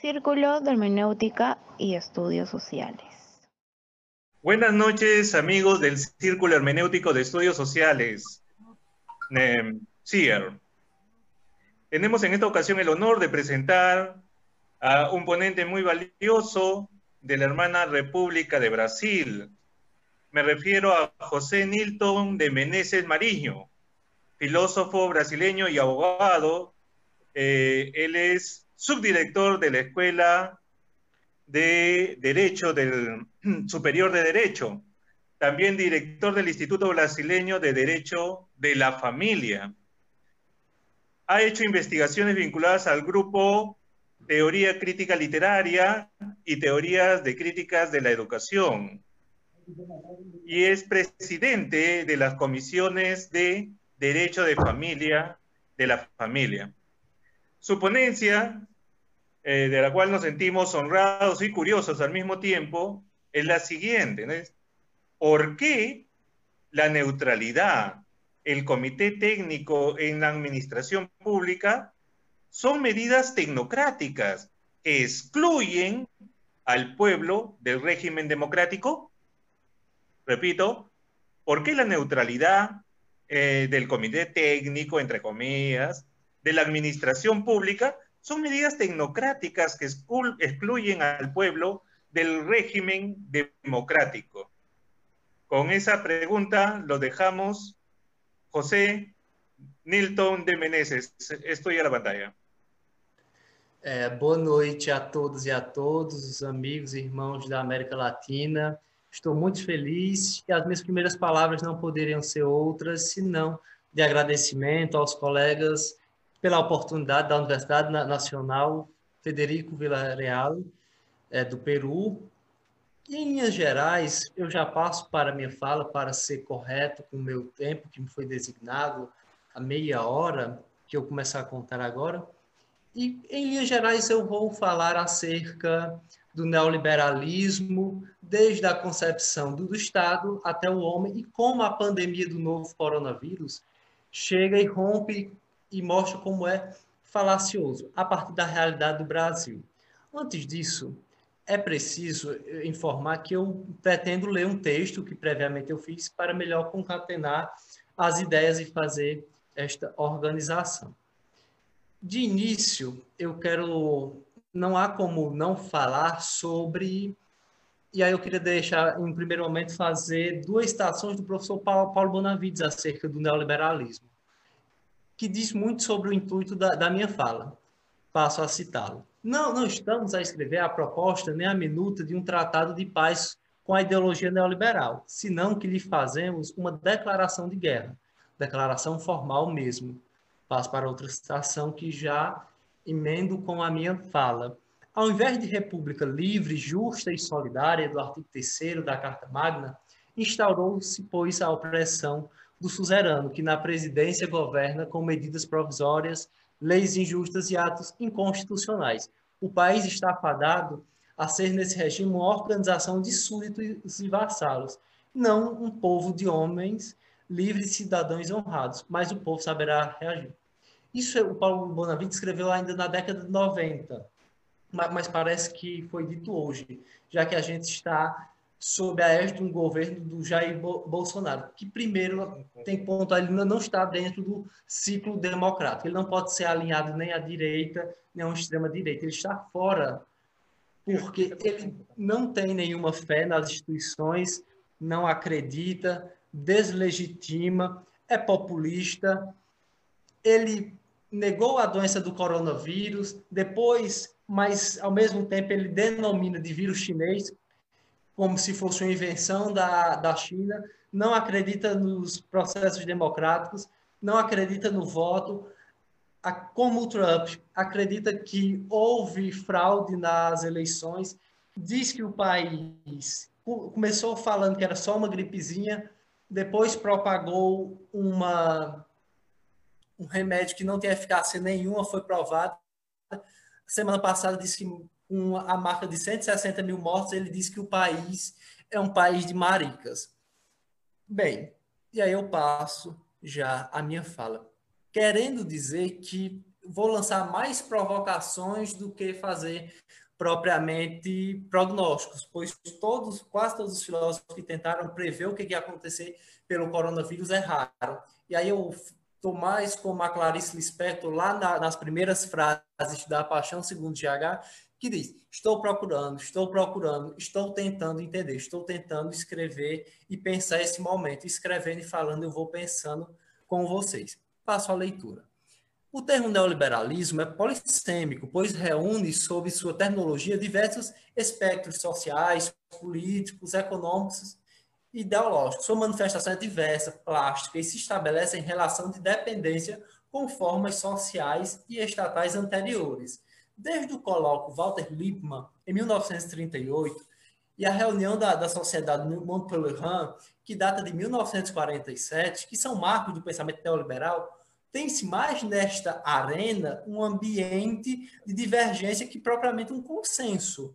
Círculo de Hermenéutica y Estudios Sociales. Buenas noches, amigos del Círculo Hermenéutico de Estudios Sociales, CIER. Tenemos en esta ocasión el honor de presentar a un ponente muy valioso de la hermana República de Brasil. Me refiero a José Nilton de Meneses Mariño, filósofo brasileño y abogado. Eh, él es subdirector de la Escuela de Derecho del Superior de Derecho, también director del Instituto Brasileño de Derecho de la Familia. Ha hecho investigaciones vinculadas al grupo Teoría Crítica Literaria y Teorías de Críticas de la Educación. Y es presidente de las comisiones de Derecho de Familia de la Familia. Su ponencia, eh, de la cual nos sentimos honrados y curiosos al mismo tiempo, es la siguiente. ¿Por qué la neutralidad, el comité técnico en la administración pública son medidas tecnocráticas que excluyen al pueblo del régimen democrático? Repito, ¿por qué la neutralidad eh, del comité técnico, entre comillas, de la administración pública son medidas tecnocráticas que excluyen al pueblo del régimen democrático. Con esa pregunta lo dejamos. José Nilton de Menezes, estoy a la pantalla. É, boa noite a todos e a todos, os amigos e irmãos da América Latina. Estou muito feliz e as minhas primeiras palavras não poderiam ser outras senão de agradecimento aos colegas pela oportunidade da Universidade Nacional Federico Villarreal, é, do Peru. E, em linhas gerais, eu já passo para a minha fala para ser correto com o meu tempo, que me foi designado a meia hora, que eu começar a contar agora. E, em linhas gerais, eu vou falar acerca do neoliberalismo, desde a concepção do, do Estado até o homem, e como a pandemia do novo coronavírus chega e rompe e mostra como é falacioso a partir da realidade do Brasil. Antes disso, é preciso informar que eu pretendo ler um texto que previamente eu fiz para melhor concatenar as ideias e fazer esta organização. De início, eu quero não há como não falar sobre e aí eu queria deixar em primeiro momento fazer duas estações do professor Paulo Bonavides acerca do neoliberalismo que diz muito sobre o intuito da, da minha fala. Passo a citá-lo. Não, não estamos a escrever a proposta nem a minuta de um tratado de paz com a ideologia neoliberal, senão que lhe fazemos uma declaração de guerra, declaração formal mesmo. Passo para outra citação que já emendo com a minha fala. Ao invés de república livre, justa e solidária do artigo 3 da Carta Magna, instaurou-se, pois, a opressão do suzerano, que na presidência governa com medidas provisórias, leis injustas e atos inconstitucionais. O país está fadado a ser, nesse regime, uma organização de súditos e vassalos, não um povo de homens livres, cidadãos honrados, mas o povo saberá reagir. Isso o Paulo Bonavides escreveu ainda na década de 90, mas parece que foi dito hoje, já que a gente está sob a égide de um governo do Jair Bolsonaro, que primeiro tem ponto, ele não está dentro do ciclo democrático, ele não pode ser alinhado nem à direita, nem à extrema direita, ele está fora, porque ele não tem nenhuma fé nas instituições, não acredita, deslegitima, é populista, ele negou a doença do coronavírus, depois, mas ao mesmo tempo ele denomina de vírus chinês, como se fosse uma invenção da, da China, não acredita nos processos democráticos, não acredita no voto, a, como o Trump acredita que houve fraude nas eleições, diz que o país começou falando que era só uma gripezinha, depois propagou uma, um remédio que não tem eficácia nenhuma, foi provado. Semana passada disse que com a marca de 160 mil mortos, ele diz que o país é um país de maricas. Bem, e aí eu passo já a minha fala, querendo dizer que vou lançar mais provocações do que fazer propriamente prognósticos, pois todos, quase todos os filósofos que tentaram prever o que ia acontecer pelo coronavírus erraram. E aí eu estou mais como a Clarice Lispector lá na, nas primeiras frases da Paixão segundo GH, que diz: estou procurando, estou procurando, estou tentando entender, estou tentando escrever e pensar esse momento. Escrevendo e falando, eu vou pensando com vocês. Passo a leitura. O termo neoliberalismo é polissêmico, pois reúne sob sua terminologia diversos espectros sociais, políticos, econômicos e ideológicos. Sua manifestação é diversa, plástica e se estabelece em relação de dependência com formas sociais e estatais anteriores desde o colóquio Walter Lippmann, em 1938, e a reunião da, da Sociedade Montpellier, que data de 1947, que são marcos do pensamento neoliberal, tem-se mais nesta arena um ambiente de divergência que propriamente um consenso,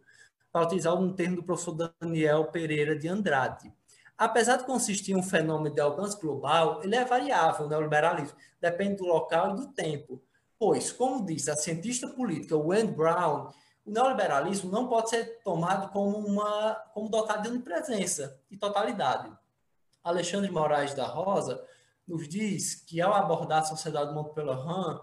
para utilizar um termo do professor Daniel Pereira de Andrade. Apesar de consistir em um fenômeno de alcance global, ele é variável, o neoliberalismo, depende do local e do tempo. Pois, como diz a cientista política Wendy Brown, o neoliberalismo não pode ser tomado como, uma, como dotado de onipresença e totalidade. Alexandre Moraes da Rosa nos diz que, ao abordar a sociedade Montpellier,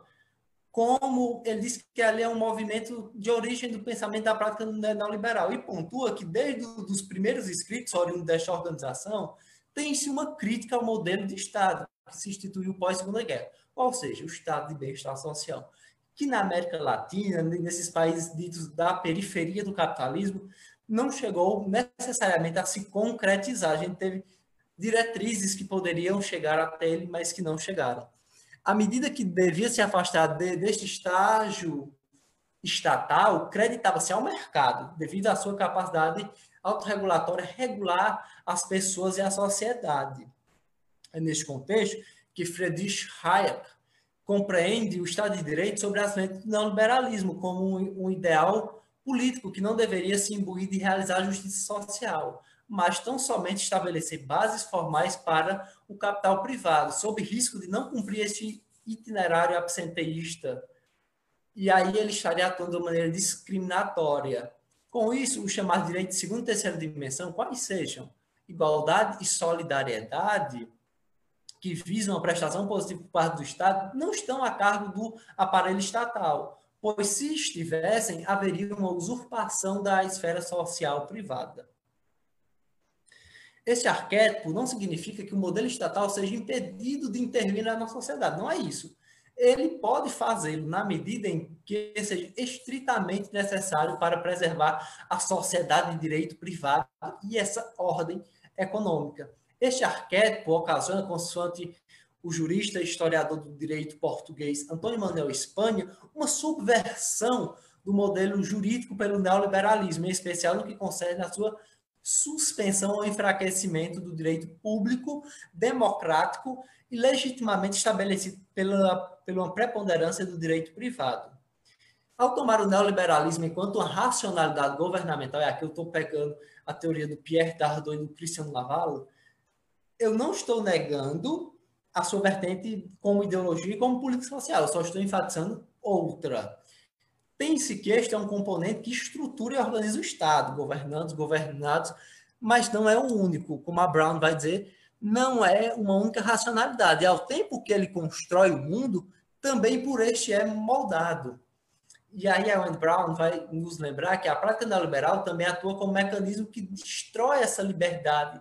como ele diz que ali é um movimento de origem do pensamento da prática neoliberal, e pontua que desde os primeiros escritos oriundos desta organização, tem-se uma crítica ao modelo de Estado que se instituiu pós-Segunda Guerra ou seja, o estado de bem-estar social, que na América Latina, nesses países ditos da periferia do capitalismo, não chegou necessariamente a se concretizar. A gente teve diretrizes que poderiam chegar até ele, mas que não chegaram. À medida que devia se afastar de, deste estágio estatal, creditava-se ao mercado, devido à sua capacidade autorregulatória regular as pessoas e a sociedade. Neste contexto que Friedrich Hayek compreende o Estado de Direito sobre as lentes do neoliberalismo como um ideal político que não deveria se imbuir de realizar justiça social, mas tão somente estabelecer bases formais para o capital privado, sob risco de não cumprir este itinerário absenteísta. E aí ele estaria atuando de maneira discriminatória. Com isso, o chamado direito de segunda e terceira dimensão, quais sejam igualdade e solidariedade, que visam a prestação positiva por parte do Estado não estão a cargo do aparelho estatal, pois se estivessem, haveria uma usurpação da esfera social privada. Esse arquétipo não significa que o modelo estatal seja impedido de intervir na nossa sociedade, não é isso. Ele pode fazê-lo na medida em que seja estritamente necessário para preservar a sociedade de direito privado e essa ordem econômica. Este arquétipo ocasiona, consoante o jurista e historiador do direito português Antônio Manuel Espanha, uma subversão do modelo jurídico pelo neoliberalismo, em especial no que concerne a sua suspensão ou enfraquecimento do direito público, democrático e legitimamente estabelecido pela, pela preponderância do direito privado. Ao tomar o neoliberalismo enquanto uma racionalidade governamental, e aqui eu estou pegando a teoria do Pierre Dardot e do Cristiano Lavallo, eu não estou negando a sua vertente como ideologia e como política social, eu só estou enfatizando outra. Pense que este é um componente que estrutura e organiza o Estado, governantes, governados, mas não é o único. Como a Brown vai dizer, não é uma única racionalidade. Ao tempo que ele constrói o mundo, também por este é moldado. E aí a Anne Brown vai nos lembrar que a prática neoliberal também atua como mecanismo que destrói essa liberdade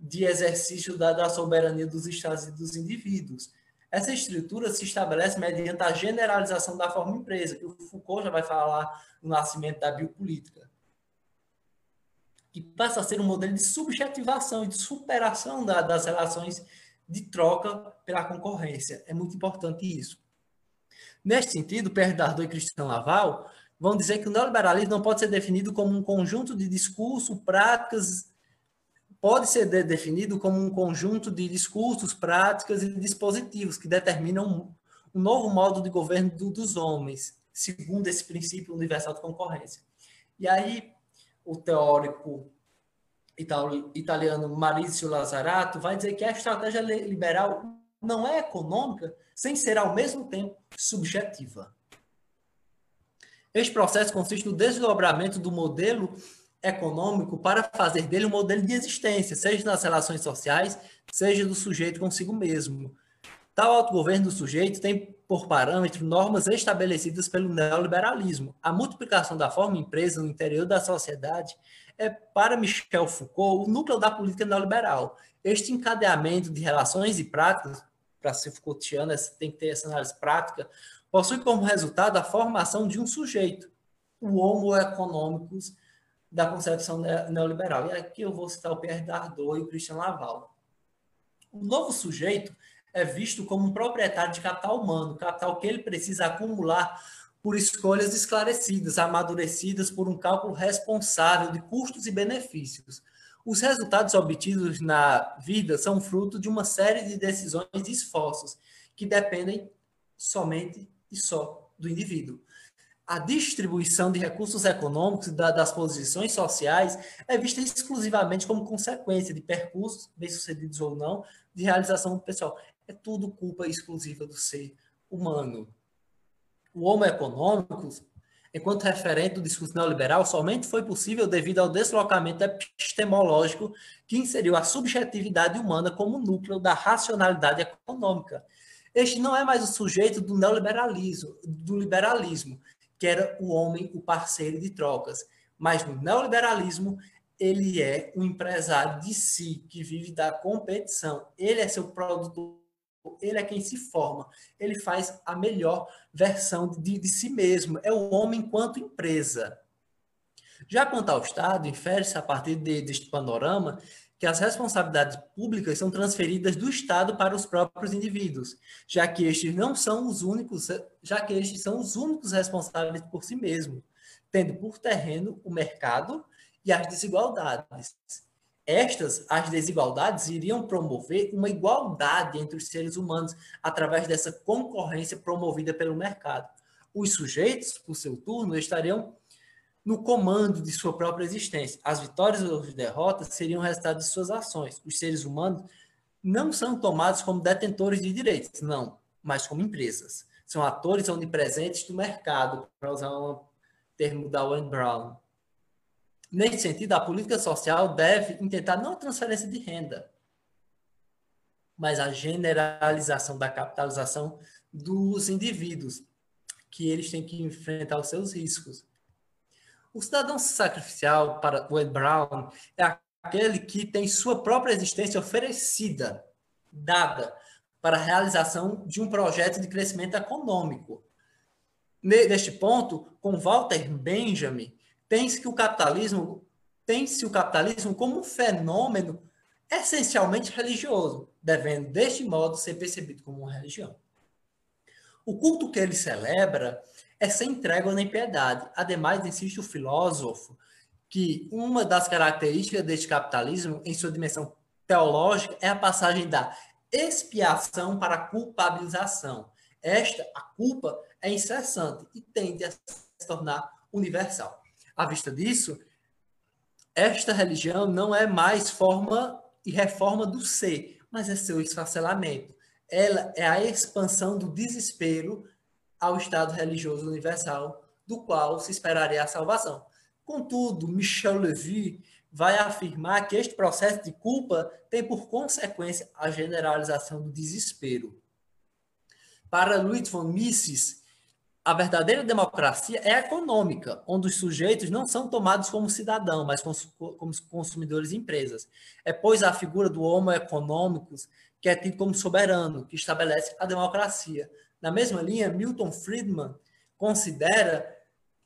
de exercício da, da soberania dos estados e dos indivíduos. Essa estrutura se estabelece mediante a generalização da forma empresa, que o Foucault já vai falar no nascimento da biopolítica, que passa a ser um modelo de subjetivação e de superação da, das relações de troca pela concorrência. É muito importante isso. Neste sentido, Pierre Dardot e Christian Laval vão dizer que o neoliberalismo não pode ser definido como um conjunto de discurso, práticas pode ser de, definido como um conjunto de discursos, práticas e dispositivos que determinam um, um novo modo de governo do, dos homens, segundo esse princípio universal de concorrência. E aí, o teórico italiano Maurizio Lazzarato vai dizer que a estratégia liberal não é econômica sem ser ao mesmo tempo subjetiva. Este processo consiste no desdobramento do modelo econômico para fazer dele um modelo de existência, seja nas relações sociais, seja do sujeito consigo mesmo. Tal autogoverno do sujeito tem por parâmetro normas estabelecidas pelo neoliberalismo. A multiplicação da forma empresa no interior da sociedade é, para Michel Foucault, o núcleo da política neoliberal. Este encadeamento de relações e práticas, para ser Foucaultiano, tem que ter essa análise prática, possui como resultado a formação de um sujeito, o homo economicus da concepção neoliberal. E aqui eu vou citar o Pierre Dardot e o Christian Laval. O novo sujeito é visto como um proprietário de capital humano, capital que ele precisa acumular por escolhas esclarecidas, amadurecidas por um cálculo responsável de custos e benefícios. Os resultados obtidos na vida são fruto de uma série de decisões e esforços que dependem somente e só do indivíduo. A distribuição de recursos econômicos das posições sociais é vista exclusivamente como consequência de percursos, bem-sucedidos ou não, de realização pessoal. É tudo culpa exclusiva do ser humano. O homo econômico, enquanto referente do discurso neoliberal, somente foi possível devido ao deslocamento epistemológico que inseriu a subjetividade humana como núcleo da racionalidade econômica. Este não é mais o sujeito do neoliberalismo, do liberalismo, que era o homem, o parceiro de trocas. Mas no neoliberalismo, ele é um empresário de si, que vive da competição. Ele é seu produtor ele é quem se forma, ele faz a melhor versão de, de si mesmo, é o homem enquanto empresa. Já quanto ao Estado, infere-se a partir de, deste panorama que as responsabilidades públicas são transferidas do Estado para os próprios indivíduos, já que estes não são os únicos, já que estes são os únicos responsáveis por si mesmos, tendo por terreno o mercado e as desigualdades. Estas, as desigualdades, iriam promover uma igualdade entre os seres humanos através dessa concorrência promovida pelo mercado. Os sujeitos, por seu turno, estariam no comando de sua própria existência. As vitórias ou as derrotas seriam resultado de suas ações. Os seres humanos não são tomados como detentores de direitos, não, mas como empresas. São atores onipresentes do mercado, para usar um termo da Wayne Brown. Nesse sentido, a política social deve intentar não a transferência de renda, mas a generalização da capitalização dos indivíduos, que eles têm que enfrentar os seus riscos. O cidadão sacrificial, para Wayne Brown, é aquele que tem sua própria existência oferecida, dada, para a realização de um projeto de crescimento econômico. Neste ponto, com Walter Benjamin, tem-se que o capitalismo tem-se o capitalismo como um fenômeno essencialmente religioso, devendo deste modo ser percebido como uma religião. O culto que ele celebra é sem trégua nem piedade. Ademais, insiste o filósofo que uma das características deste capitalismo, em sua dimensão teológica, é a passagem da expiação para a culpabilização. Esta, a culpa, é incessante e tende a se tornar universal. À vista disso, esta religião não é mais forma e reforma do ser, mas é seu esfacelamento. Ela é a expansão do desespero ao estado religioso universal, do qual se esperaria a salvação. Contudo, Michel Levy vai afirmar que este processo de culpa tem por consequência a generalização do desespero. Para Louis von Mises, a verdadeira democracia é econômica, onde os sujeitos não são tomados como cidadão, mas como consumidores e empresas. É, pois, a figura do homo econômicos que é tido como soberano, que estabelece a democracia. Na mesma linha, Milton Friedman considera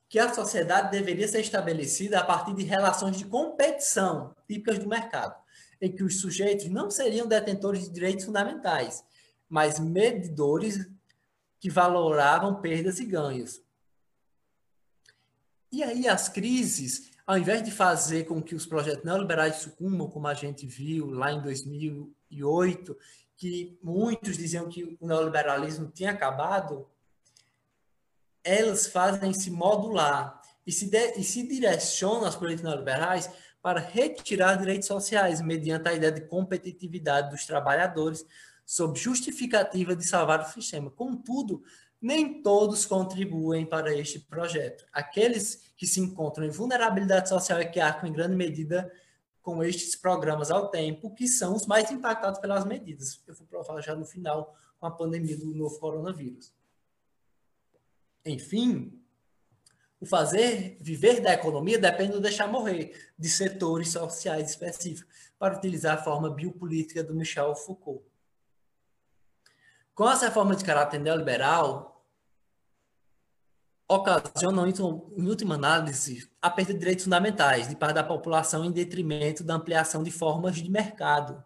que a sociedade deveria ser estabelecida a partir de relações de competição típicas do mercado, em que os sujeitos não seriam detentores de direitos fundamentais, mas medidores que valoravam perdas e ganhos. E aí as crises, ao invés de fazer com que os projetos neoliberais sucumbam, como a gente viu lá em 2008, que muitos diziam que o neoliberalismo tinha acabado, elas fazem se modular e se, de, e se direcionam as políticas neoliberais para retirar direitos sociais mediante a ideia de competitividade dos trabalhadores sob justificativa de salvar o sistema. Contudo, nem todos contribuem para este projeto. Aqueles que se encontram em vulnerabilidade social é que arcam em grande medida com estes programas ao tempo, que são os mais impactados pelas medidas. Eu vou provar já no final com a pandemia do novo coronavírus. Enfim, o fazer viver da economia depende do deixar morrer de setores sociais específicos, para utilizar a forma biopolítica do Michel Foucault. Com essa reforma de caráter neoliberal, ocasionam, em última análise, a perda de direitos fundamentais de parte da população em detrimento da ampliação de formas de mercado.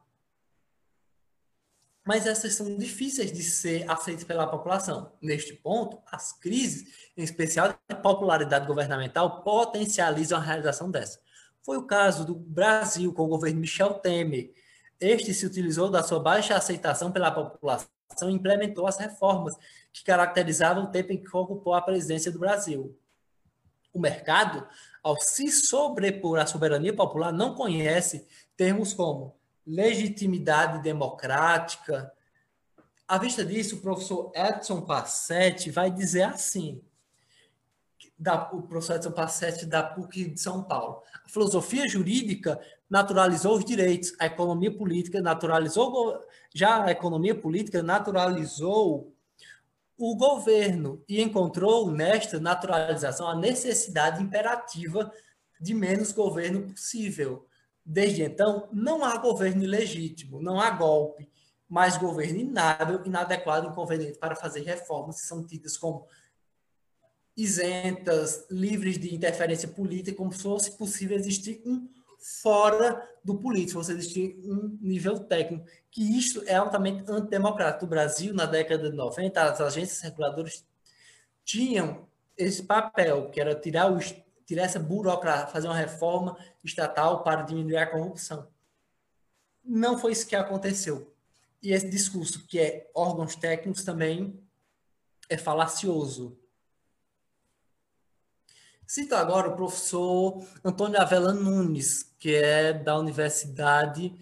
Mas essas são difíceis de ser aceitas pela população. Neste ponto, as crises, em especial de popularidade governamental, potencializam a realização dessa. Foi o caso do Brasil com o governo Michel Temer. Este se utilizou da sua baixa aceitação pela população e implementou as reformas que caracterizavam o tempo em que ocupou a presidência do Brasil. O mercado, ao se sobrepor à soberania popular, não conhece termos como legitimidade democrática. À vista disso, o professor Edson Passetti vai dizer assim: da, o professor Edson Passetti da PUC de São Paulo. A filosofia jurídica naturalizou os direitos, a economia política naturalizou, já a economia política naturalizou o governo e encontrou nesta naturalização a necessidade imperativa de menos governo possível. Desde então, não há governo ilegítimo, não há golpe, mas governo inábil, inadequado, inconveniente para fazer reformas que são tidas como isentas, livres de interferência política, como se fosse possível existir um fora do político, fosse existir um nível técnico, que isto é altamente antidemocrático. No Brasil, na década de 90, as agências reguladoras tinham esse papel, que era tirar, o, tirar essa burocracia, fazer uma reforma estatal para diminuir a corrupção. Não foi isso que aconteceu. E esse discurso, que é órgãos técnicos, também é falacioso Cito agora o professor Antônio Avela Nunes, que é da Universidade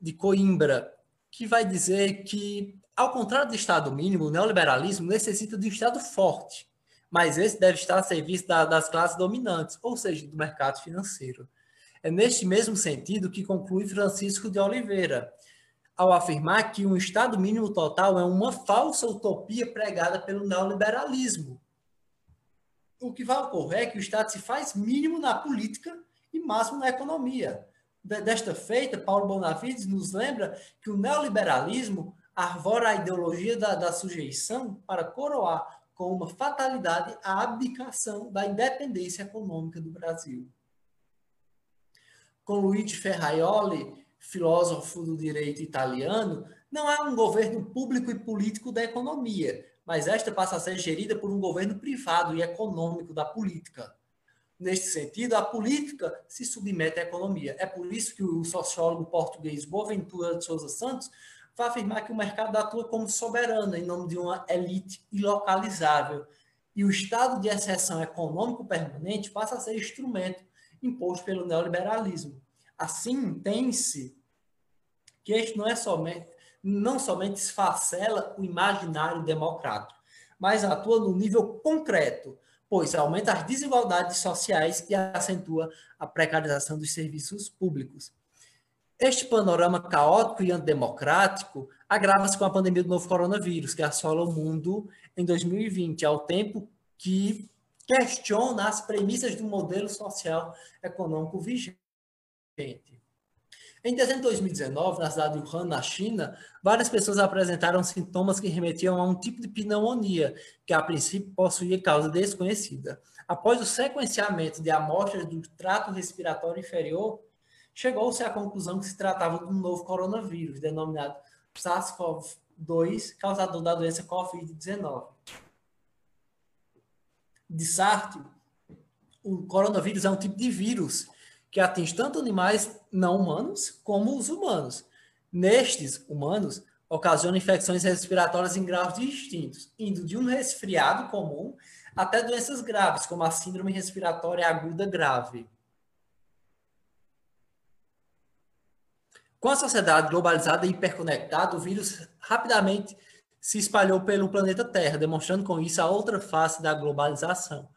de Coimbra, que vai dizer que, ao contrário do Estado mínimo, o neoliberalismo necessita de um Estado forte, mas esse deve estar a serviço da, das classes dominantes, ou seja, do mercado financeiro. É neste mesmo sentido que conclui Francisco de Oliveira, ao afirmar que um Estado mínimo total é uma falsa utopia pregada pelo neoliberalismo o que vai ocorrer é que o Estado se faz mínimo na política e máximo na economia. Desta feita, Paulo Bonavides nos lembra que o neoliberalismo arvora a ideologia da, da sujeição para coroar com uma fatalidade a abdicação da independência econômica do Brasil. Com Luigi Ferraioli, filósofo do direito italiano, não há um governo público e político da economia, mas esta passa a ser gerida por um governo privado e econômico da política. Neste sentido, a política se submete à economia. É por isso que o sociólogo português Boaventura de Souza Santos vai afirmar que o mercado atua como soberano em nome de uma elite ilocalizável. E o estado de exceção econômico permanente passa a ser instrumento imposto pelo neoliberalismo. Assim, tem-se que este não é somente não somente esfacela o imaginário democrático, mas atua no nível concreto, pois aumenta as desigualdades sociais e acentua a precarização dos serviços públicos. Este panorama caótico e antidemocrático agrava-se com a pandemia do novo coronavírus, que assola o mundo em 2020, ao tempo que questiona as premissas do modelo social econômico vigente. Em dezembro de 2019, na cidade de Wuhan, na China, várias pessoas apresentaram sintomas que remetiam a um tipo de pneumonia, que a princípio possuía causa desconhecida. Após o sequenciamento de amostras do trato respiratório inferior, chegou-se à conclusão que se tratava de um novo coronavírus, denominado SARS-CoV-2, causador da doença Covid-19. De Sartre, o coronavírus é um tipo de vírus que atinge tanto animais não humanos como os humanos. Nestes humanos, ocasiona infecções respiratórias em graus distintos, indo de um resfriado comum até doenças graves, como a síndrome respiratória aguda grave. Com a sociedade globalizada e hiperconectada, o vírus rapidamente se espalhou pelo planeta Terra, demonstrando com isso a outra face da globalização.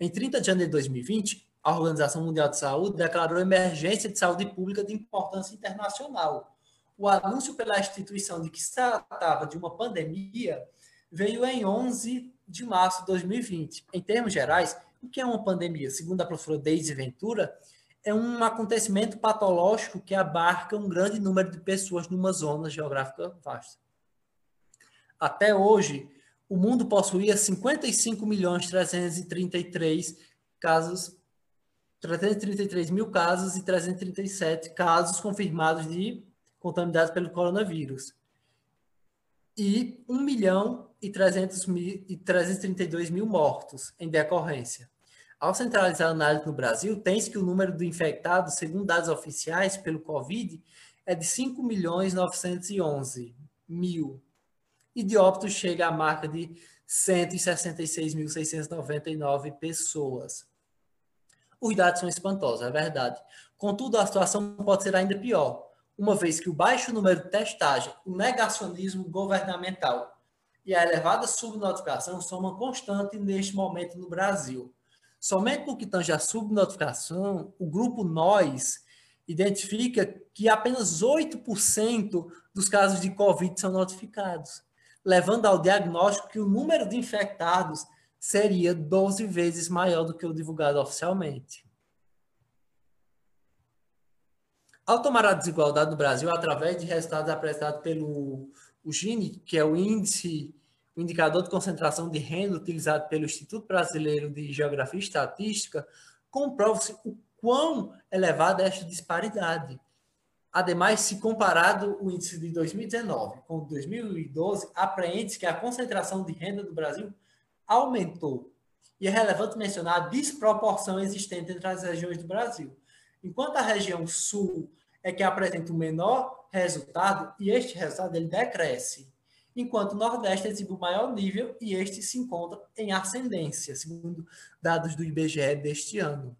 Em 30 de janeiro de 2020, a Organização Mundial de Saúde declarou emergência de saúde pública de importância internacional. O anúncio pela instituição de que se tratava de uma pandemia veio em 11 de março de 2020. Em termos gerais, o que é uma pandemia? Segundo a professora Deise Ventura, é um acontecimento patológico que abarca um grande número de pessoas numa zona geográfica vasta. Até hoje, o mundo possuía 55 milhões 333 casos 333 mil casos e 337 casos confirmados de contaminados pelo coronavírus. E 1 milhão e, 300 mil, e 332 mil mortos em decorrência. Ao centralizar a análise no Brasil, tem-se que o número de infectados, segundo dados oficiais pelo Covid, é de 5 milhões 911 mil. E de óbitos chega à marca de 166.699 pessoas. Os dados são espantosos, é verdade. Contudo, a situação pode ser ainda pior, uma vez que o baixo número de testagem, o negacionismo governamental e a elevada subnotificação são uma constante neste momento no Brasil. Somente no que tange subnotificação, o grupo Nós identifica que apenas 8% dos casos de Covid são notificados, levando ao diagnóstico que o número de infectados seria 12 vezes maior do que o divulgado oficialmente. Ao tomar a desigualdade no Brasil através de resultados apresentados pelo o Gini, que é o índice, o indicador de concentração de renda utilizado pelo Instituto Brasileiro de Geografia e Estatística, comprova-se o quão elevada é esta disparidade. Ademais, se comparado o índice de 2019 com 2012, apreende-se que a concentração de renda do Brasil aumentou. E é relevante mencionar a desproporção existente entre as regiões do Brasil. Enquanto a região sul é que apresenta o menor resultado, e este resultado ele decresce, enquanto o Nordeste exibe o maior nível e este se encontra em ascendência, segundo dados do IBGE deste ano.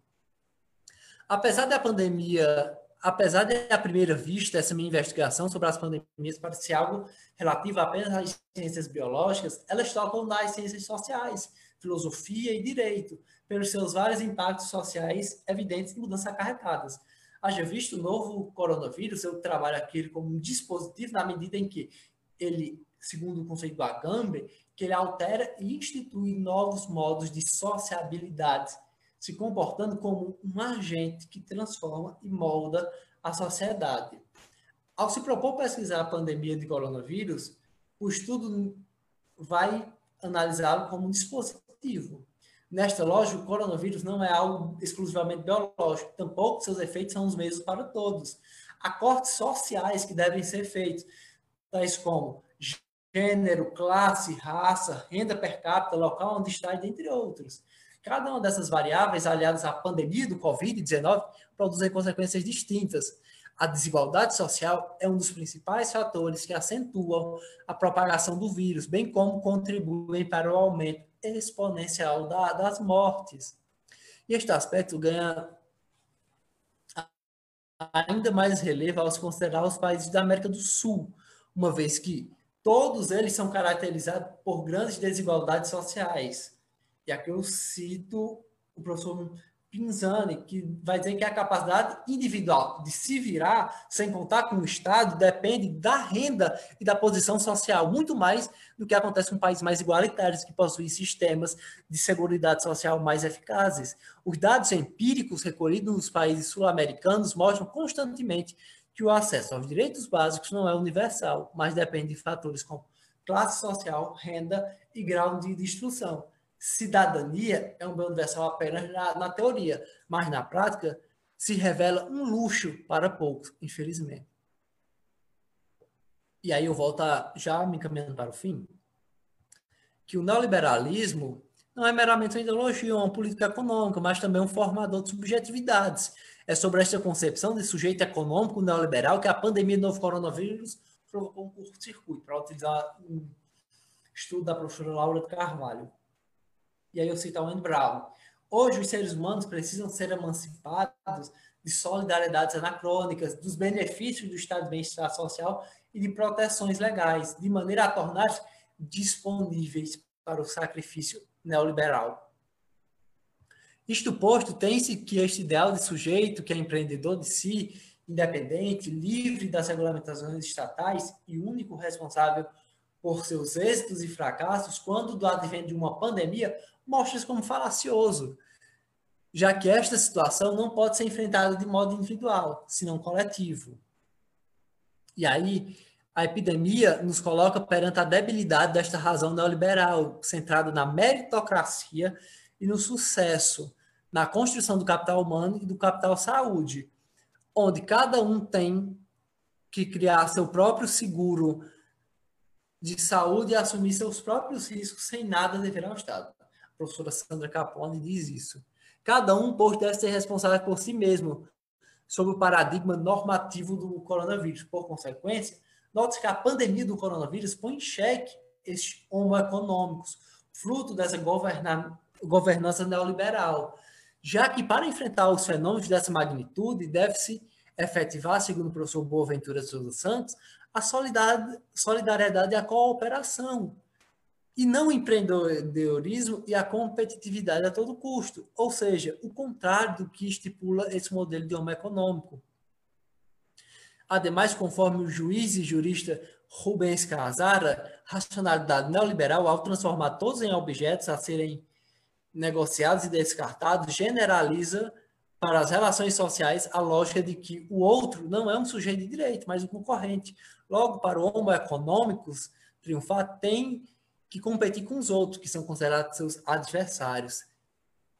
Apesar da pandemia, apesar de à primeira vista essa minha investigação sobre as pandemias parecer algo relativo apenas às ciências biológicas, elas tocam nas ciências sociais, filosofia e direito, pelos seus vários impactos sociais evidentes e mudanças acarretadas. Haja visto o novo coronavírus, eu trabalho aqui como um dispositivo na medida em que ele, segundo o conceito do Agamben, que ele altera e institui novos modos de sociabilidade, se comportando como um agente que transforma e molda a sociedade. Ao se propor pesquisar a pandemia de coronavírus, o estudo vai analisá-lo como um dispositivo. Nesta lógica, o coronavírus não é algo exclusivamente biológico, tampouco seus efeitos são os mesmos para todos. Há cortes sociais que devem ser feitos, tais como gênero, classe, raça, renda per capita, local onde está, dentre outros. Cada uma dessas variáveis, aliadas à pandemia do Covid-19, produzem consequências distintas, a desigualdade social é um dos principais fatores que acentuam a propagação do vírus, bem como contribuem para o aumento exponencial da, das mortes. E este aspecto ganha ainda mais relevo ao se considerar os países da América do Sul, uma vez que todos eles são caracterizados por grandes desigualdades sociais. E aqui eu cito o professor Pinzani, que vai dizer que a capacidade individual de se virar sem contar com o Estado depende da renda e da posição social, muito mais do que acontece com países mais igualitários que possuem sistemas de segurança social mais eficazes. Os dados empíricos recolhidos nos países sul-americanos mostram constantemente que o acesso aos direitos básicos não é universal, mas depende de fatores como classe social, renda e grau de instrução cidadania é um bem universal apenas na, na teoria, mas na prática se revela um luxo para poucos, infelizmente. E aí eu volto a, já me encaminhando para o fim, que o neoliberalismo não é meramente uma ideologia, uma política econômica, mas também um formador de subjetividades. É sobre esta concepção de sujeito econômico neoliberal que a pandemia do novo coronavírus provocou um curto-circuito, para utilizar um estudo da professora Laura Carvalho. E aí eu cito a Wayne Brown. Hoje, os seres humanos precisam ser emancipados de solidariedades anacrônicas, dos benefícios do estado de bem-estar social e de proteções legais, de maneira a tornar disponíveis para o sacrifício neoliberal. Isto posto, tem-se que este ideal de sujeito, que é empreendedor de si, independente, livre das regulamentações estatais e único responsável por seus êxitos e fracassos, quando do advento de uma pandemia, mostra-se como falacioso, já que esta situação não pode ser enfrentada de modo individual, senão coletivo. E aí, a epidemia nos coloca perante a debilidade desta razão neoliberal, centrada na meritocracia e no sucesso, na construção do capital humano e do capital saúde, onde cada um tem que criar seu próprio seguro de saúde e assumir seus próprios riscos sem nada dever ao Estado. A professora Sandra Capone diz isso. Cada um, pois, deve ser responsável por si mesmo sobre o paradigma normativo do coronavírus. Por consequência, note que a pandemia do coronavírus põe em xeque estes homo econômicos, fruto dessa governa governança neoliberal, já que para enfrentar os fenômenos dessa magnitude, deve-se efetivar, segundo o professor Boaventura Souza Santos, a solidariedade e a cooperação, e não o empreendedorismo e a competitividade a todo custo, ou seja, o contrário do que estipula esse modelo de homem econômico. Ademais, conforme o juiz e jurista Rubens Casara, racionalidade neoliberal, ao transformar todos em objetos a serem negociados e descartados, generaliza para as relações sociais a lógica de que o outro não é um sujeito de direito, mas um concorrente. Logo, para o homo econômicos triunfar, tem que competir com os outros, que são considerados seus adversários.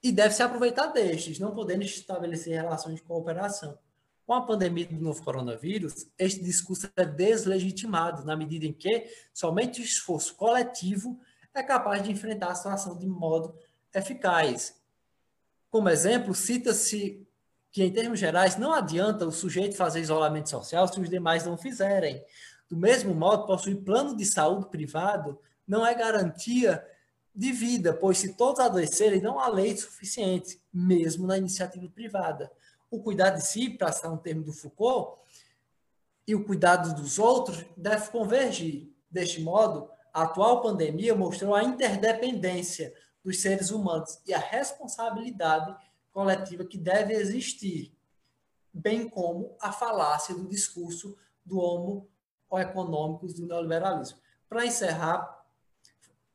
E deve se aproveitar destes, não podendo estabelecer relações de cooperação. Com a pandemia do novo coronavírus, este discurso é deslegitimado, na medida em que somente o esforço coletivo é capaz de enfrentar a situação de modo eficaz. Como exemplo, cita-se que, em termos gerais, não adianta o sujeito fazer isolamento social se os demais não fizerem. Do mesmo modo, possuir plano de saúde privado não é garantia de vida, pois se todos adoecerem, não há leite suficiente, mesmo na iniciativa privada. O cuidado de si, para citar um termo do Foucault, e o cuidado dos outros deve convergir. Deste modo, a atual pandemia mostrou a interdependência dos seres humanos e a responsabilidade coletiva que deve existir, bem como a falácia do discurso do homo econômicos do neoliberalismo. Para encerrar,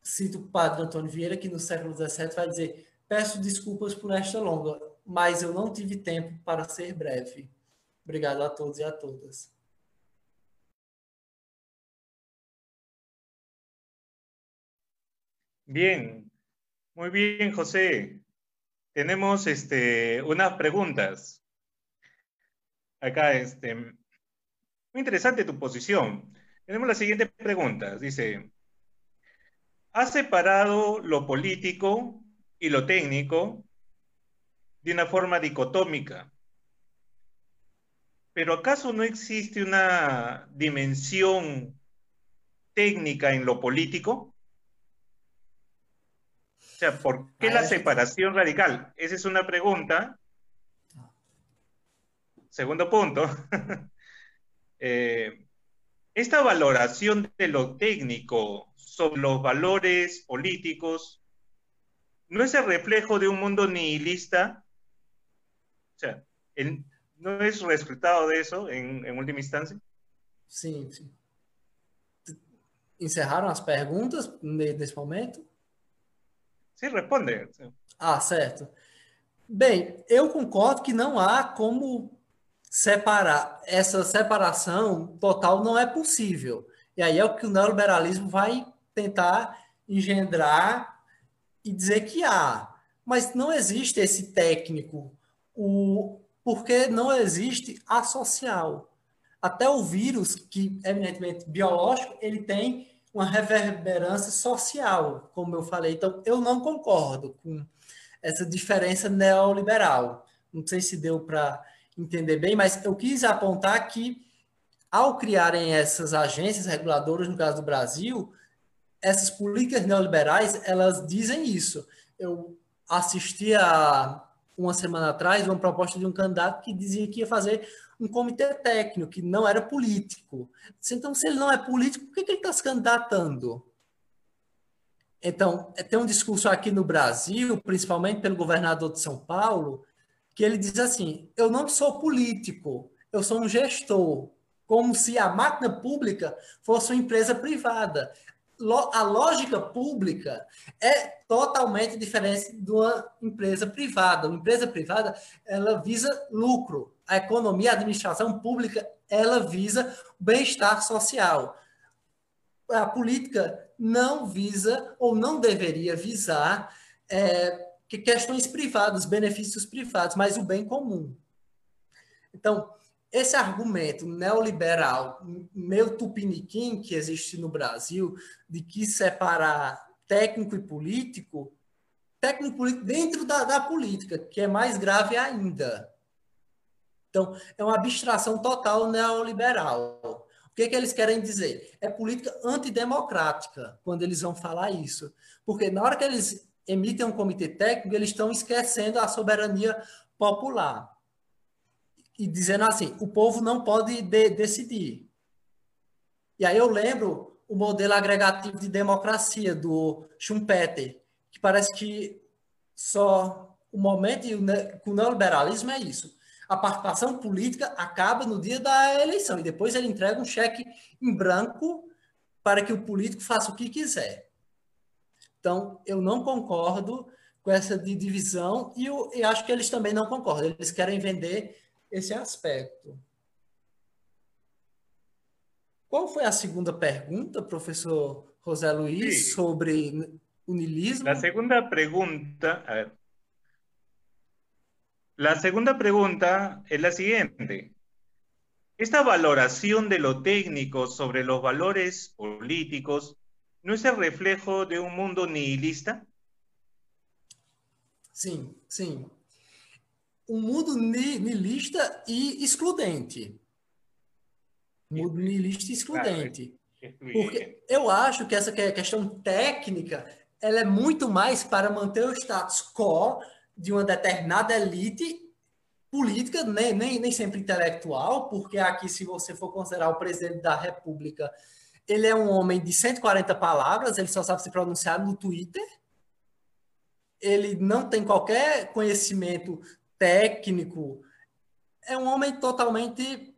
cito o padre Antônio Vieira, que no século XVII vai dizer: Peço desculpas por esta longa, mas eu não tive tempo para ser breve. Obrigado a todos e a todas. Bien, Muy bien, José. Tenemos este, unas preguntas. Acá, este, muy interesante tu posición. Tenemos las siguientes preguntas. Dice, ¿has separado lo político y lo técnico de una forma dicotómica? ¿Pero acaso no existe una dimensión técnica en lo político? O sea, ¿por qué la separación radical? Esa es una pregunta. Segundo punto. Eh, esta valoración de lo técnico sobre los valores políticos no es el reflejo de un mundo nihilista. O sea, ¿no es resultado de eso en, última instancia? Sí, sí. Encerraram las preguntas nesse momento? Sim, responde. Ah, certo. Bem, eu concordo que não há como separar. Essa separação total não é possível. E aí é o que o neoliberalismo vai tentar engendrar e dizer que há. Mas não existe esse técnico, o, porque não existe a social. Até o vírus, que é eminentemente biológico, ele tem uma reverberância social, como eu falei. Então, eu não concordo com essa diferença neoliberal. Não sei se deu para entender bem, mas eu quis apontar que, ao criarem essas agências reguladoras, no caso do Brasil, essas políticas neoliberais, elas dizem isso. Eu assisti a uma semana atrás uma proposta de um candidato que dizia que ia fazer um comitê técnico, que não era político. Então, se ele não é político, por que, que ele está se candidatando? Então, tem um discurso aqui no Brasil, principalmente pelo governador de São Paulo, que ele diz assim: eu não sou político, eu sou um gestor, como se a máquina pública fosse uma empresa privada. A lógica pública é totalmente diferente de uma empresa privada. Uma empresa privada, ela visa lucro. A economia, a administração pública, ela visa bem-estar social. A política não visa ou não deveria visar é, que questões privadas, benefícios privados, mas o bem comum. Então, esse argumento neoliberal, meio tupiniquim que existe no Brasil, de que separar técnico e político, técnico político dentro da, da política, que é mais grave ainda. Então, é uma abstração total neoliberal. O que, é que eles querem dizer? É política antidemocrática, quando eles vão falar isso. Porque na hora que eles emitem um comitê técnico, eles estão esquecendo a soberania popular. E dizendo assim, o povo não pode de decidir. E aí eu lembro o modelo agregativo de democracia do Schumpeter, que parece que só o momento com o neoliberalismo é isso. A participação política acaba no dia da eleição e depois ele entrega um cheque em branco para que o político faça o que quiser. Então, eu não concordo com essa divisão e eu, eu acho que eles também não concordam. Eles querem vender esse aspecto. Qual foi a segunda pergunta, professor José Luiz, sí. sobre o? La segunda pregunta, a ver. La segunda pregunta es la siguiente. Esta valoración de lo técnico sobre los valores políticos ¿no es el reflejo de un mundo nihilista? Sim, sim. Um mundo nihilista e excludente. Um mundo nihilista e excludente. Porque eu acho que essa questão técnica ela é muito mais para manter o status quo de uma determinada elite política, nem, nem, nem sempre intelectual, porque aqui, se você for considerar o presidente da República ele é um homem de 140 palavras, ele só sabe se pronunciar no Twitter. Ele não tem qualquer conhecimento técnico. É um homem totalmente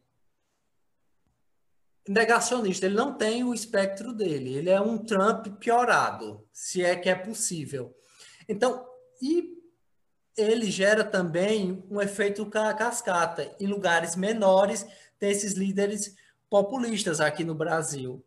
negacionista. Ele não tem o espectro dele. Ele é um Trump piorado, se é que é possível. Então, e ele gera também um efeito cascata. Em lugares menores, tem esses líderes populistas aqui no Brasil.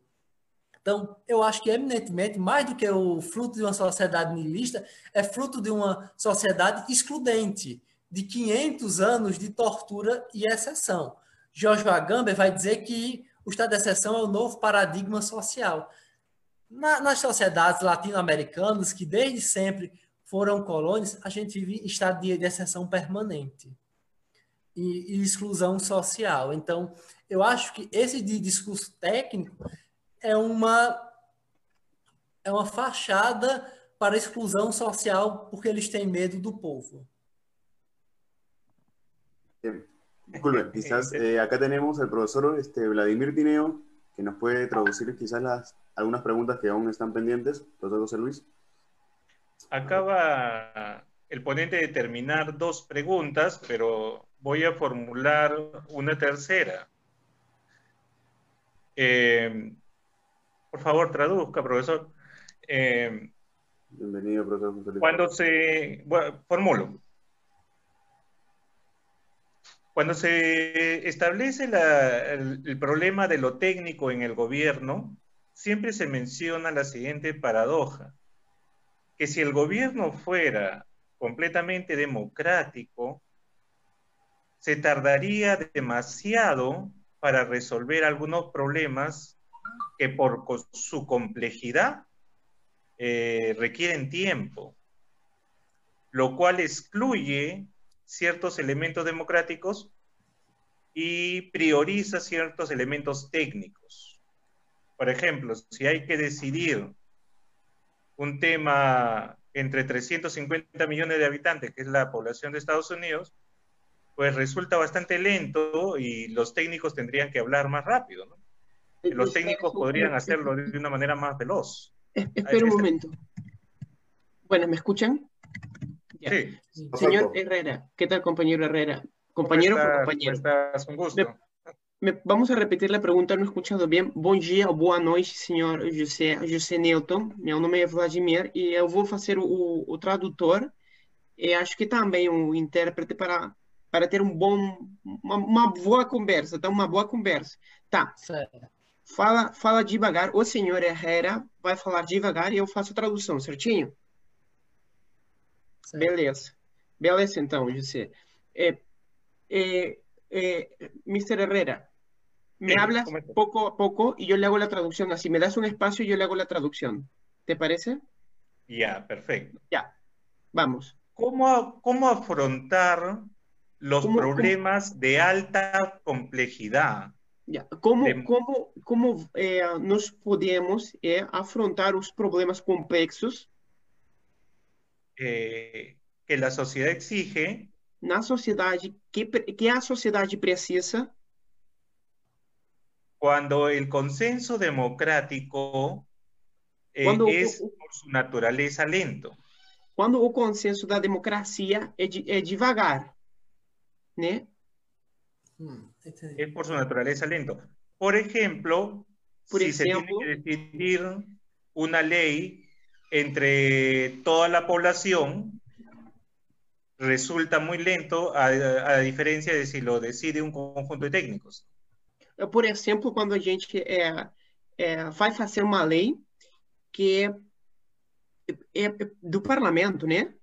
Então, eu acho que eminentemente, mais do que o fruto de uma sociedade nihilista, é fruto de uma sociedade excludente, de 500 anos de tortura e exceção. Jorge Agamben vai dizer que o estado de exceção é o novo paradigma social. Na, nas sociedades latino-americanas, que desde sempre foram colônias, a gente vive estado de, de exceção permanente e, e, exclusão social. Então, eu acho que esse discurso técnico é uma é uma fachada para a exclusão social porque eles têm medo do povo. Disculpe, quizás eh, acá tenemos al profesor este, Vladimir Tineo, que nos puede traducir quizás las, algunas preguntas que aún están pendientes. Profesor José Luis. Acaba el ponente de terminar dos preguntas, pero voy a formular una tercera. Eh, por favor, traduzca, profesor. Eh, Bienvenido, profesor. Cuando se... Bueno, formulo. Cuando se establece la, el, el problema de lo técnico en el gobierno, siempre se menciona la siguiente paradoja, que si el gobierno fuera completamente democrático, se tardaría demasiado para resolver algunos problemas que por su complejidad eh, requieren tiempo, lo cual excluye ciertos elementos democráticos y prioriza ciertos elementos técnicos. Por ejemplo, si hay que decidir un tema entre 350 millones de habitantes, que es la población de Estados Unidos, pues resulta bastante lento y los técnicos tendrían que hablar más rápido, ¿no? Los técnicos podrían hacerlo de una manera más veloz. Espera un momento. Bueno, ¿me escuchan? Sí. Señor Herrera, ¿qué tal, compañero Herrera? Compañero ¿Cómo por estás? compañero. ¿Cómo estás? Un gusto. Me- vamos a repetir la pregunta, não escutando bem. Bom dia, boa noite, senhor José, José Newton. Meu nome é Vladimir e eu vou fazer o, o tradutor e acho que também o intérprete para, para ter um bom, uma, uma boa conversa, tá? Uma boa conversa. Tá, Certo. fala, fala devagar. O senhor Herrera vai falar devagar e eu faço a tradução, certinho? Beleza. Beleza, então, José. Eh, eh, eh, Mr. Herrera, me Sí, hablas poco a poco y yo le hago la traducción. Así me das un espacio y yo le hago la traducción. ¿Te parece? Ya, perfecto. Ya. Vamos. ¿Cómo, cómo afrontar los ¿Cómo- cómo? problemas de alta complejidad? Ya. ¿Cómo, Dem- cómo, cómo eh, nos podemos eh, afrontar os problemas complexos eh, que la sociedad exige na sociedade que, pre- que a sociedade precisa cuando el consenso democrático eh, Cuando- es por su naturaleza lento? quando o consenso da democracia é, de, é devagar, né? Hum, entendi. Es por su naturaleza lento. Por ejemplo, Por si se tiene ejemplo. que decidir una ley entre toda la población, resulta muy lento a, a diferencia de si lo decide un conjunto de técnicos. Por exemplo, quando a gente é, é, vai fazer uma lei que é, é do parlamento, né?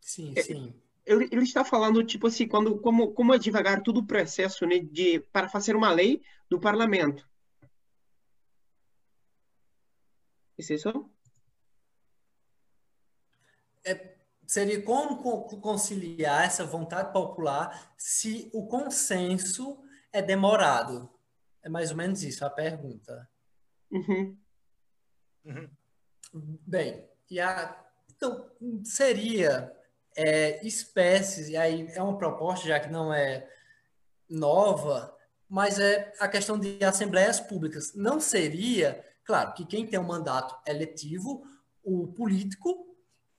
Sim, sim. Ele, ele está falando, tipo assim, quando, como, como é devagar todo o processo, né, de, para fazer uma lei do parlamento. Isso é isso? Seria como co- conciliar essa vontade popular se o consenso é demorado? É mais ou menos isso a pergunta. Uhum. Ujú. Bem, e a, então seria é, espécies, e aí é uma proposta já que não é nova, mas é a questão de assembleias públicas. Não seria, claro, que quem tem um mandato eletivo, o político,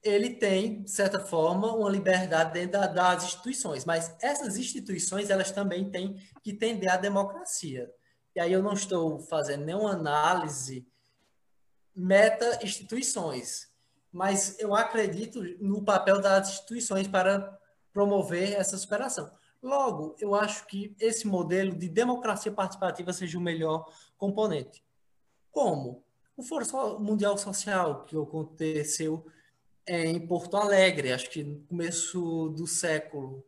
ele tem, de certa forma, uma liberdade dentro da- das instituições, mas essas instituições, elas também têm que tender à democracia. E aí eu não estou fazendo nenhuma análise meta-instituições, mas eu acredito no papel das instituições para promover essa superação. Logo, eu acho que esse modelo de democracia participativa seja o melhor componente. Como? O Fórum Mundial Social, que aconteceu em Porto Alegre, acho que no começo do século.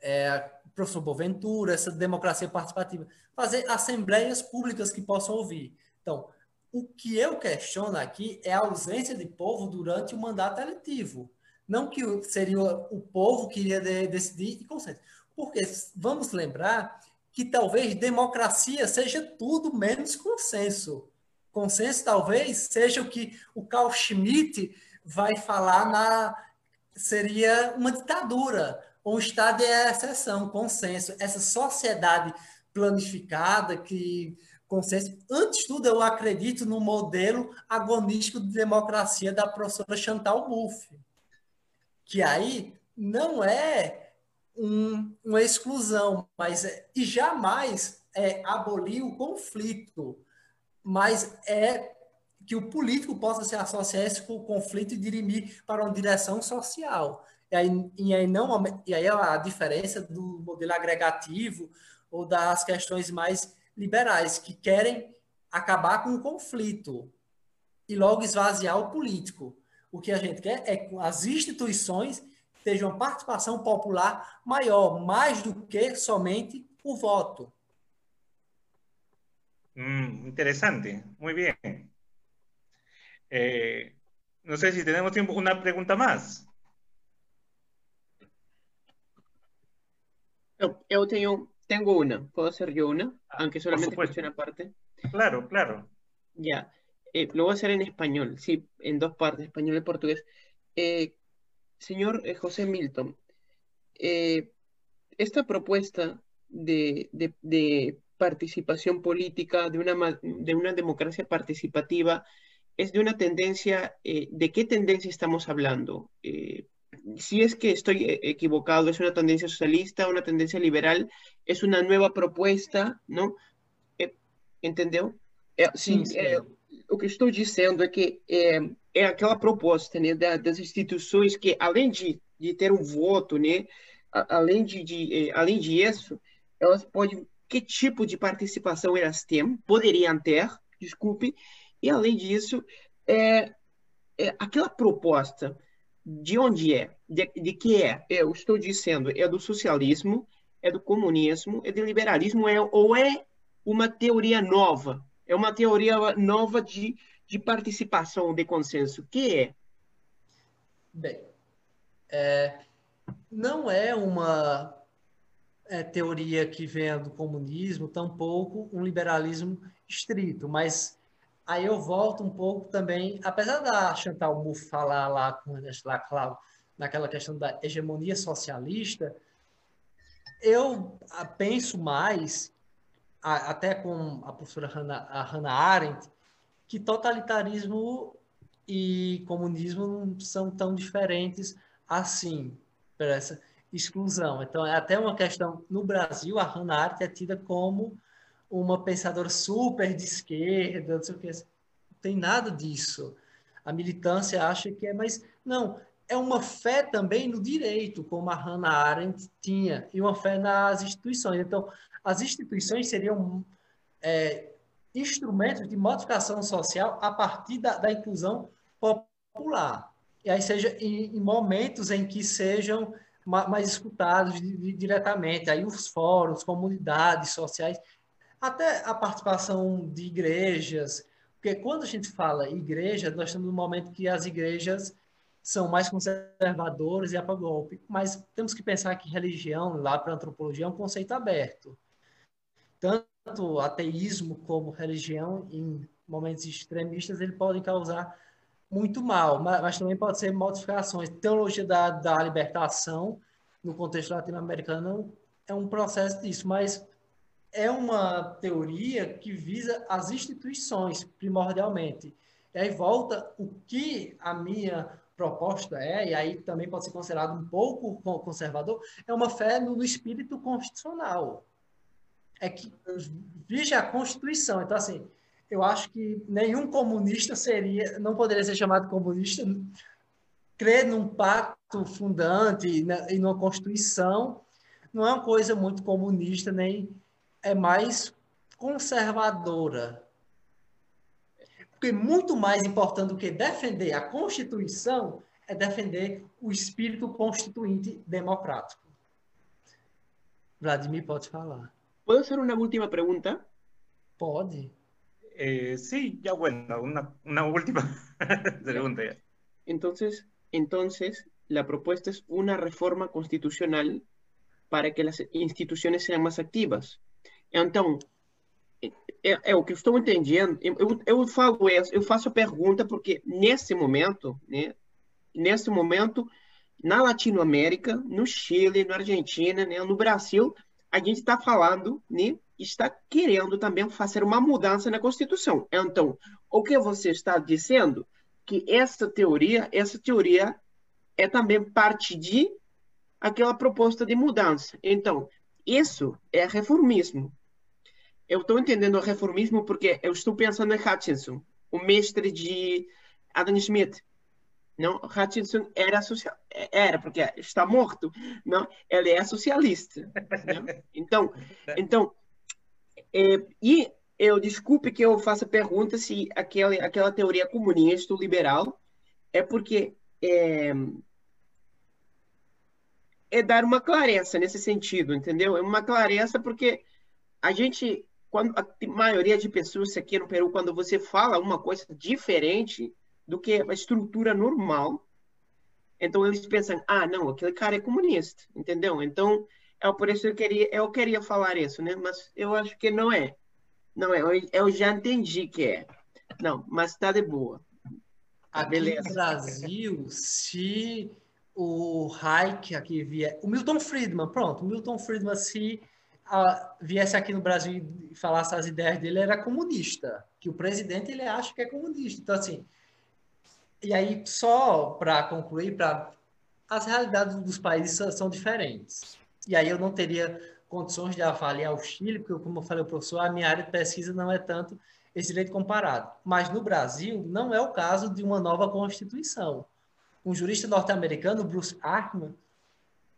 É, professor Boaventura, essa democracia participativa. Fazer assembleias públicas que possam ouvir. Então, o que eu questiono aqui é a ausência de povo durante o mandato eletivo. Não que seria o povo que iria de- decidir e consenso. Porque vamos lembrar que talvez democracia seja tudo menos consenso. Consenso talvez seja o que o Carl Schmitt vai falar na seria uma ditadura, um estado de exceção, consenso, essa sociedade planificada que consenso. Antes de tudo, eu acredito no modelo agonístico de democracia da professora Chantal Mouffe, que aí não é um- uma exclusão, mas é, e jamais é abolir o conflito, mas é que o político possa se associar a esse co- conflito e dirimir para uma direção social. E aí, e aí, não, e aí a diferença do modelo agregativo ou das questões mais liberais, que querem acabar com o conflito e logo esvaziar o político. O que a gente quer é que as instituições tenham uma participação popular maior, mais do que somente o voto. Mm, interesante, muy bien. Eh, no sé si tenemos tiempo, una pregunta más. Eu tenho, tenho uma. Posso ser eu uma? Ah, Aunque solamente uma parte. Claro, claro. Ya. eh, lo voy a hacer en español, sí, en dos partes, español y portugués. Eh, señor José Milton, esta propuesta de, de- de participación política, una, de una democracia participativa, es de una tendencia, eh, ¿de qué tendencia estamos hablando? Eh, si es que estoy eh, equivocado, ¿es una tendencia socialista, una tendencia liberal? ¿Es una nueva propuesta, não? É, entendeu? É, Sim, é, o que estou dizendo é que é, aquela proposta né, da- das instituições que, além de, de ter um voto, né, a- além, de, de, eh, além disso, elas podem, que tipo de participação elas têm, poderiam ter, desculpe, e além disso, é, é aquela proposta de onde é, de, de que é, eu estou dizendo, é do socialismo, é do comunismo, é do liberalismo, é, ou é uma teoria nova, é uma teoria nova de, de participação, de consenso, que é? Bem, é, não é uma é, teoria que venha do comunismo, tampouco um liberalismo estrito, mas aí eu volto um pouco também, apesar da Chantal Mouffe falar lá com lá, claro, naquela questão da hegemonia socialista, eu ah, penso mais, até com a professora Hannah, a Hannah Arendt, que totalitarismo e comunismo não são tão diferentes assim, por essa exclusão. Então, é até uma questão. No Brasil, a Hannah Arendt é tida como uma pensadora super de esquerda, não sei o que. Não tem nada disso. A militância acha que é, mas não. É uma fé também no direito, como a Hannah Arendt tinha, e uma fé nas instituições. Então, as instituições seriam é, instrumentos de modificação social a partir da, da inclusão popular. E aí seja em, em momentos em que sejam ma, mais escutados di, di, diretamente, aí os fóruns, comunidades sociais, até a participação de igrejas, porque quando a gente fala igreja, nós estamos no momento que as igrejas são mais conservadoras e é para golpe, mas temos que pensar que religião, lá para a antropologia, é um conceito aberto. Tanto ateísmo como religião, em momentos extremistas, ele podem causar muito mal, mas, mas, também pode ser modificações. Teologia da, da libertação, no contexto latino-americano, é um processo disso, mas é uma teoria que visa as instituições, primordialmente. E aí volta o que a minha proposta é, e aí também pode ser considerado um pouco conservador, é uma fé no espírito constitucional. É que vige a Constituição. Então, assim, eu acho que nenhum comunista seria, não poderia ser chamado comunista, crer num pacto fundante e numa Constituição não é uma coisa muito comunista, nem é mais conservadora. Porque muito mais importante do que defender a Constituição é defender o espírito constituinte democrático. Vladimir, pode falar. ¿Puedo hacer una última pregunta? Pode. Eh, sí, ya bueno, una, una última pregunta. Ya. Entonces, entonces, la propuesta es una reforma constitucional para que las instituições sejam mais ativas. Então, é, é o que estou entendendo. Eu, eu, falo eu faço a pergunta porque nesse momento, né, nesse momento, na Latinoamérica, no Chile, na Argentina, né, no Brasil, a gente está falando, né, está querendo também fazer uma mudança na Constituição. Então, o que você está dizendo que essa teoria, essa teoria é também parte de aquela proposta de mudança. Então, isso é reformismo. Eu estou entendendo o reformismo porque eu estou pensando em Hutchinson, o mestre de Adam Smith. Não, Hutchinson era social, era porque está morto. Não, ele é socialista. Não? Então, então, é, e eu desculpe que eu faça pergunta se aquela aquela teoria comunista liberal é porque é, é dar uma clareza nesse sentido, entendeu? É uma clareza porque a gente, quando a maioria de pessoas aqui no Peru, quando você fala uma coisa diferente do que a estrutura normal, então eles pensam, ah, não, aquele cara é comunista, entendeu? Então, é por isso que eu queria, eu queria falar isso, né? Mas eu acho que não é. Não é, eu, eu já entendi que é. Não, mas está de boa. Aqui Beleza. no Brasil, se o Hayek aqui vier, o Milton Friedman, pronto, o Milton Friedman se ah, viesse aqui no Brasil e falasse as ideias dele, era comunista, que o presidente ele acha que é comunista. Então assim, e aí só para concluir, para as realidades dos países são, diferentes. E aí eu não teria condições de avaliar o Chile, porque como eu falei ao professor, a minha área de pesquisa não é tanto esse direito comparado. Mas no Brasil, não é o caso de uma nova Constituição. Um jurista norte-americano, Bruce Arkman,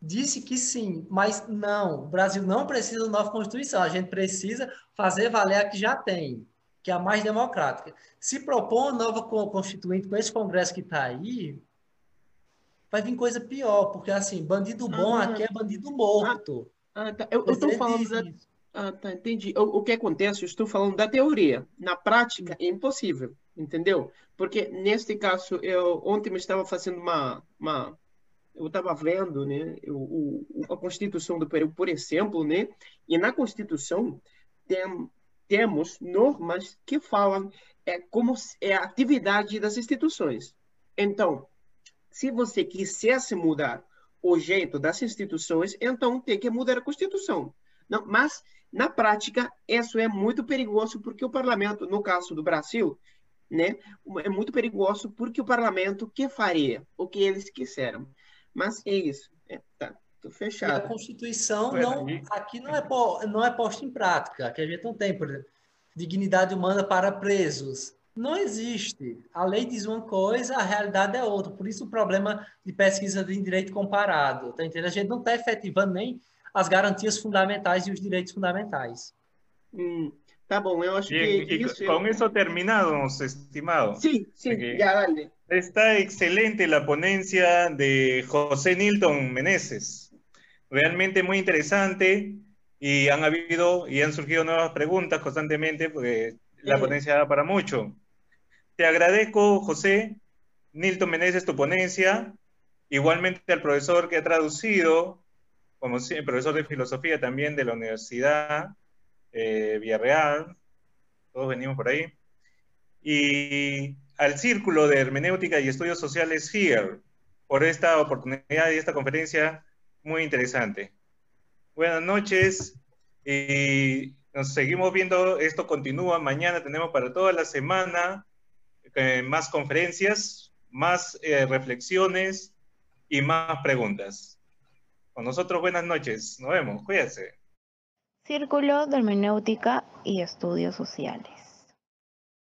disse que sim, mas não, o Brasil não precisa de nova Constituição, a gente precisa fazer valer a que já tem, que é a mais democrática. Se propor uma nova Constituinte com esse Congresso que está aí, vai vir coisa pior, porque assim, bandido bom Ah, aqui é bandido morto. Ah, tá. Eu estou falando da. Ah, tá, entendi. O, o que acontece, eu estou falando da teoria. Na prática, é impossível, entendeu? Porque, neste caso, eu ontem eu estava fazendo uma, uma eu estava vendo, né, o, o, a Constituição do Peru, por exemplo, né, e na Constituição tem, temos normas que falam é, como é a atividade das instituições. Então, se você quisesse mudar o jeito das instituições, então tem que mudar a Constituição. Não, mas, na prática, isso é muito perigoso porque o parlamento, no caso do Brasil, né, é muito perigoso porque o parlamento que faria o que eles quiseram. Mas é isso. É, tá, tô E a fechado. Constituição não, e- aqui não é, po- não é posta em prática, que a gente não tem, por exemplo, dignidade humana para presos. Não existe. A lei diz uma coisa, a realidade é outra. Por isso o problema de pesquisa de direito comparado. Tá entendendo? A gente não está efetivando nem as garantias fundamentais e os direitos fundamentais. Hum, tá bom, eu acho Bien, que y isso... con eso terminamos, estimado. Sim, sim, já, dale. Está excelente la ponencia de José Nilton Meneses. Realmente muy interesante y han habido y han surgido nuevas preguntas constantemente porque la ponencia da para mucho. Te agradezco, José Nilton Meneses, tu ponencia. Igualmente al profesor que ha traducido, como profesor de filosofía también de la Universidad eh, Villarreal. Todos venimos por ahí y al Círculo de Hermenéutica y Estudios Sociales HERE por esta oportunidad y esta conferencia muy interesante. Buenas noches y nos seguimos viendo. Esto continúa. Mañana tenemos para toda la semana eh, más conferencias, más eh, reflexiones y más preguntas. Con nosotros, buenas noches. Nos vemos. Cuídense. Círculo de Hermenéutica y Estudios Sociales.